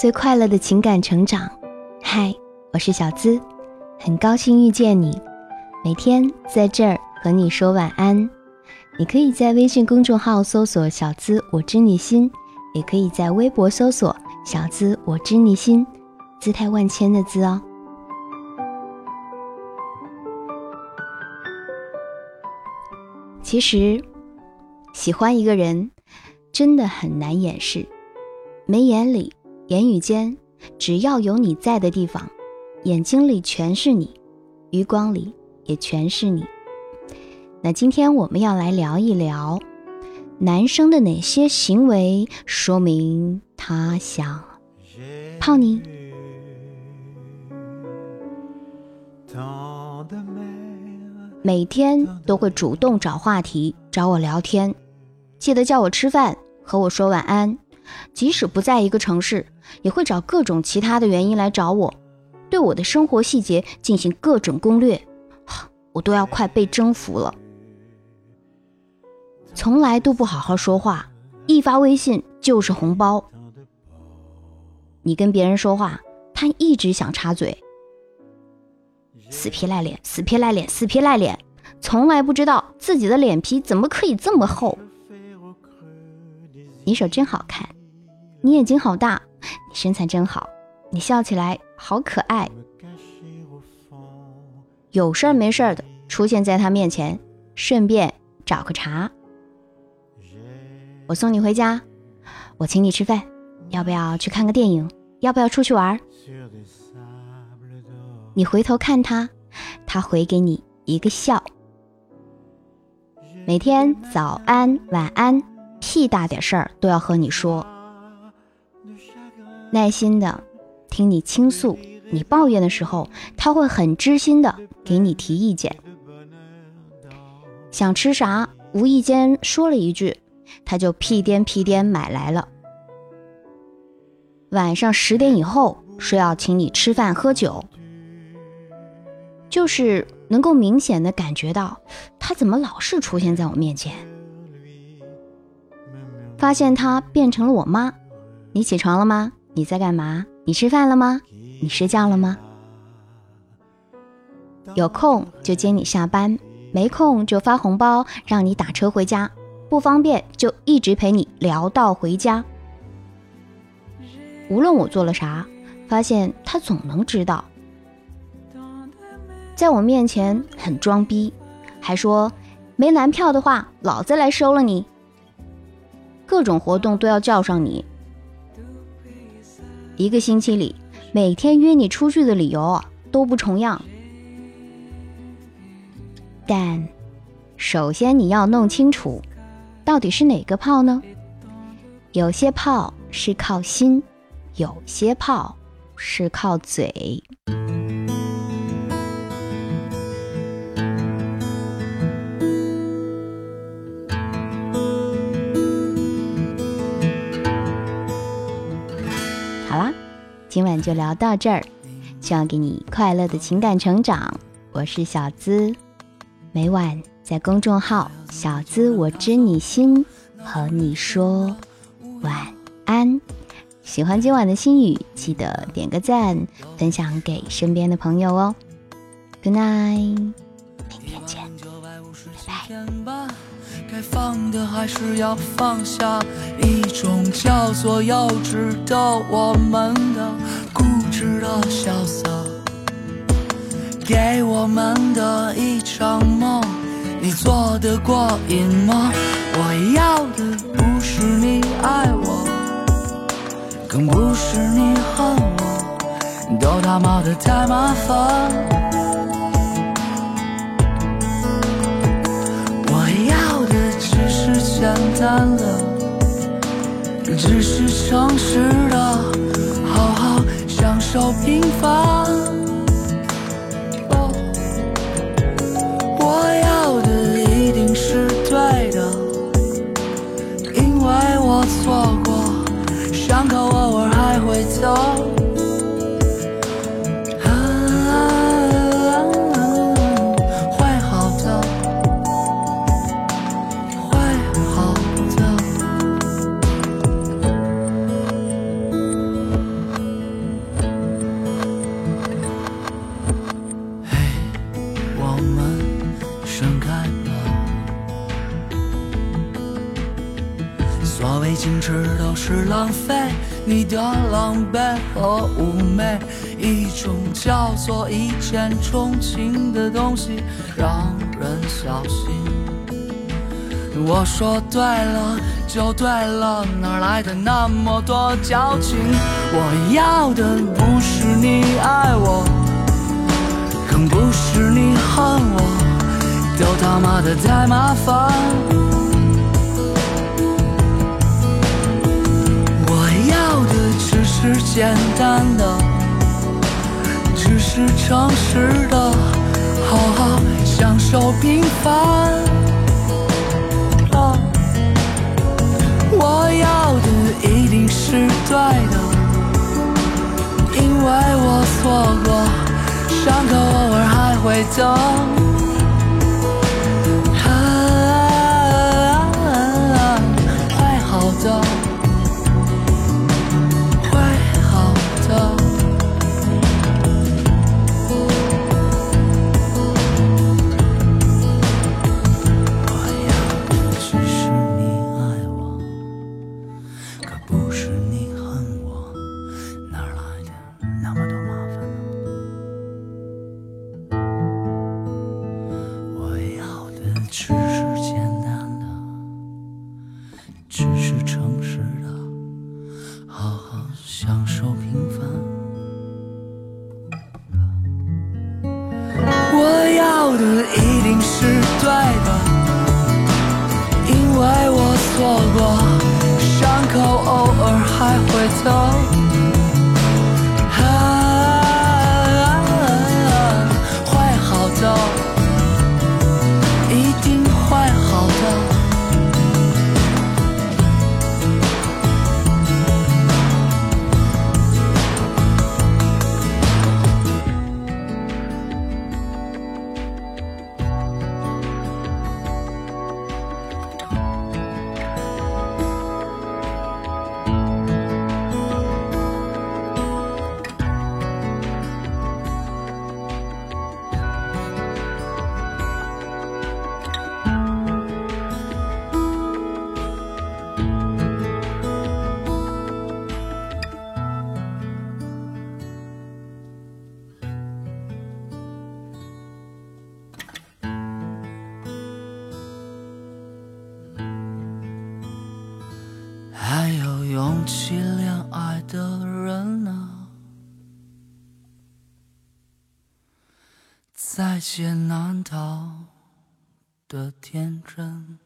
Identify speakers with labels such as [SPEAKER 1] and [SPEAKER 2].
[SPEAKER 1] 最快乐的情感成长。嗨，我是小资，很高兴遇见你。每天在这儿和你说晚安。你可以在微信公众号搜索“小资我知你心”，也可以在微博搜索“小资我知你心”，姿态万千的“资”哦。其实，喜欢一个人真的很难掩饰。眉眼里、言语间，只要有你在的地方，眼睛里全是你，余光里也全是你。那今天我们要来聊一聊，男生的哪些行为说明他想泡你？每天都会主动找话题找我聊天，记得叫我吃饭，和我说晚安。即使不在一个城市，也会找各种其他的原因来找我，对我的生活细节进行各种攻略，我都要快被征服了。从来都不好好说话，一发微信就是红包。你跟别人说话，他一直想插嘴，死皮赖脸，死皮赖脸，死皮赖脸，从来不知道自己的脸皮怎么可以这么厚。你手真好看。你眼睛好大，你身材真好，你笑起来好可爱。有事儿没事儿的出现在他面前，顺便找个茬。我送你回家，我请你吃饭，要不要去看个电影？要不要出去玩？你回头看他，他回给你一个笑。每天早安晚安，屁大点事儿都要和你说。耐心的听你倾诉，你抱怨的时候，他会很知心的给你提意见。想吃啥，无意间说了一句，他就屁颠屁颠买来了。晚上十点以后说要请你吃饭喝酒，就是能够明显的感觉到他怎么老是出现在我面前。发现他变成了我妈，你起床了吗？你在干嘛？你吃饭了吗？你睡觉了吗？有空就接你下班，没空就发红包让你打车回家，不方便就一直陪你聊到回家。无论我做了啥，发现他总能知道。在我面前很装逼，还说没男票的话，老子来收了你。各种活动都要叫上你。一个星期里，每天约你出去的理由都不重样。但，首先你要弄清楚，到底是哪个炮呢？有些炮是靠心，有些炮是靠嘴。今晚就聊到这儿，希望给你快乐的情感成长。我是小资，每晚在公众号“小资我知你心”和你说晚安。喜欢今晚的心语，记得点个赞，分享给身边的朋友哦。Good night，明天见，拜拜。该放的还是要放下，一种叫做幼稚的我们的固执的潇洒，给我们的一场梦，你做得过瘾吗？我要的不是你爱我，更不是你恨我，都他妈的太麻烦。简单的，只是诚实的，好好享受平凡。我要的一定是对的，因为我错过，伤口偶尔还会疼盛开吧。
[SPEAKER 2] 所谓矜持都是浪费，你的狼狈和妩媚，一种叫做一见钟情的东西，让人小心。我说对了就对了，哪来的那么多矫情？我要的不是你爱我，更不是你恨我。他妈的太麻烦。我要的只是简单的，只是诚实的，好好享受平凡。我要的一定是对的，因为我错过，伤口偶尔还会疼。错过伤口偶尔还会疼放弃恋爱的人啊在劫难逃的天真？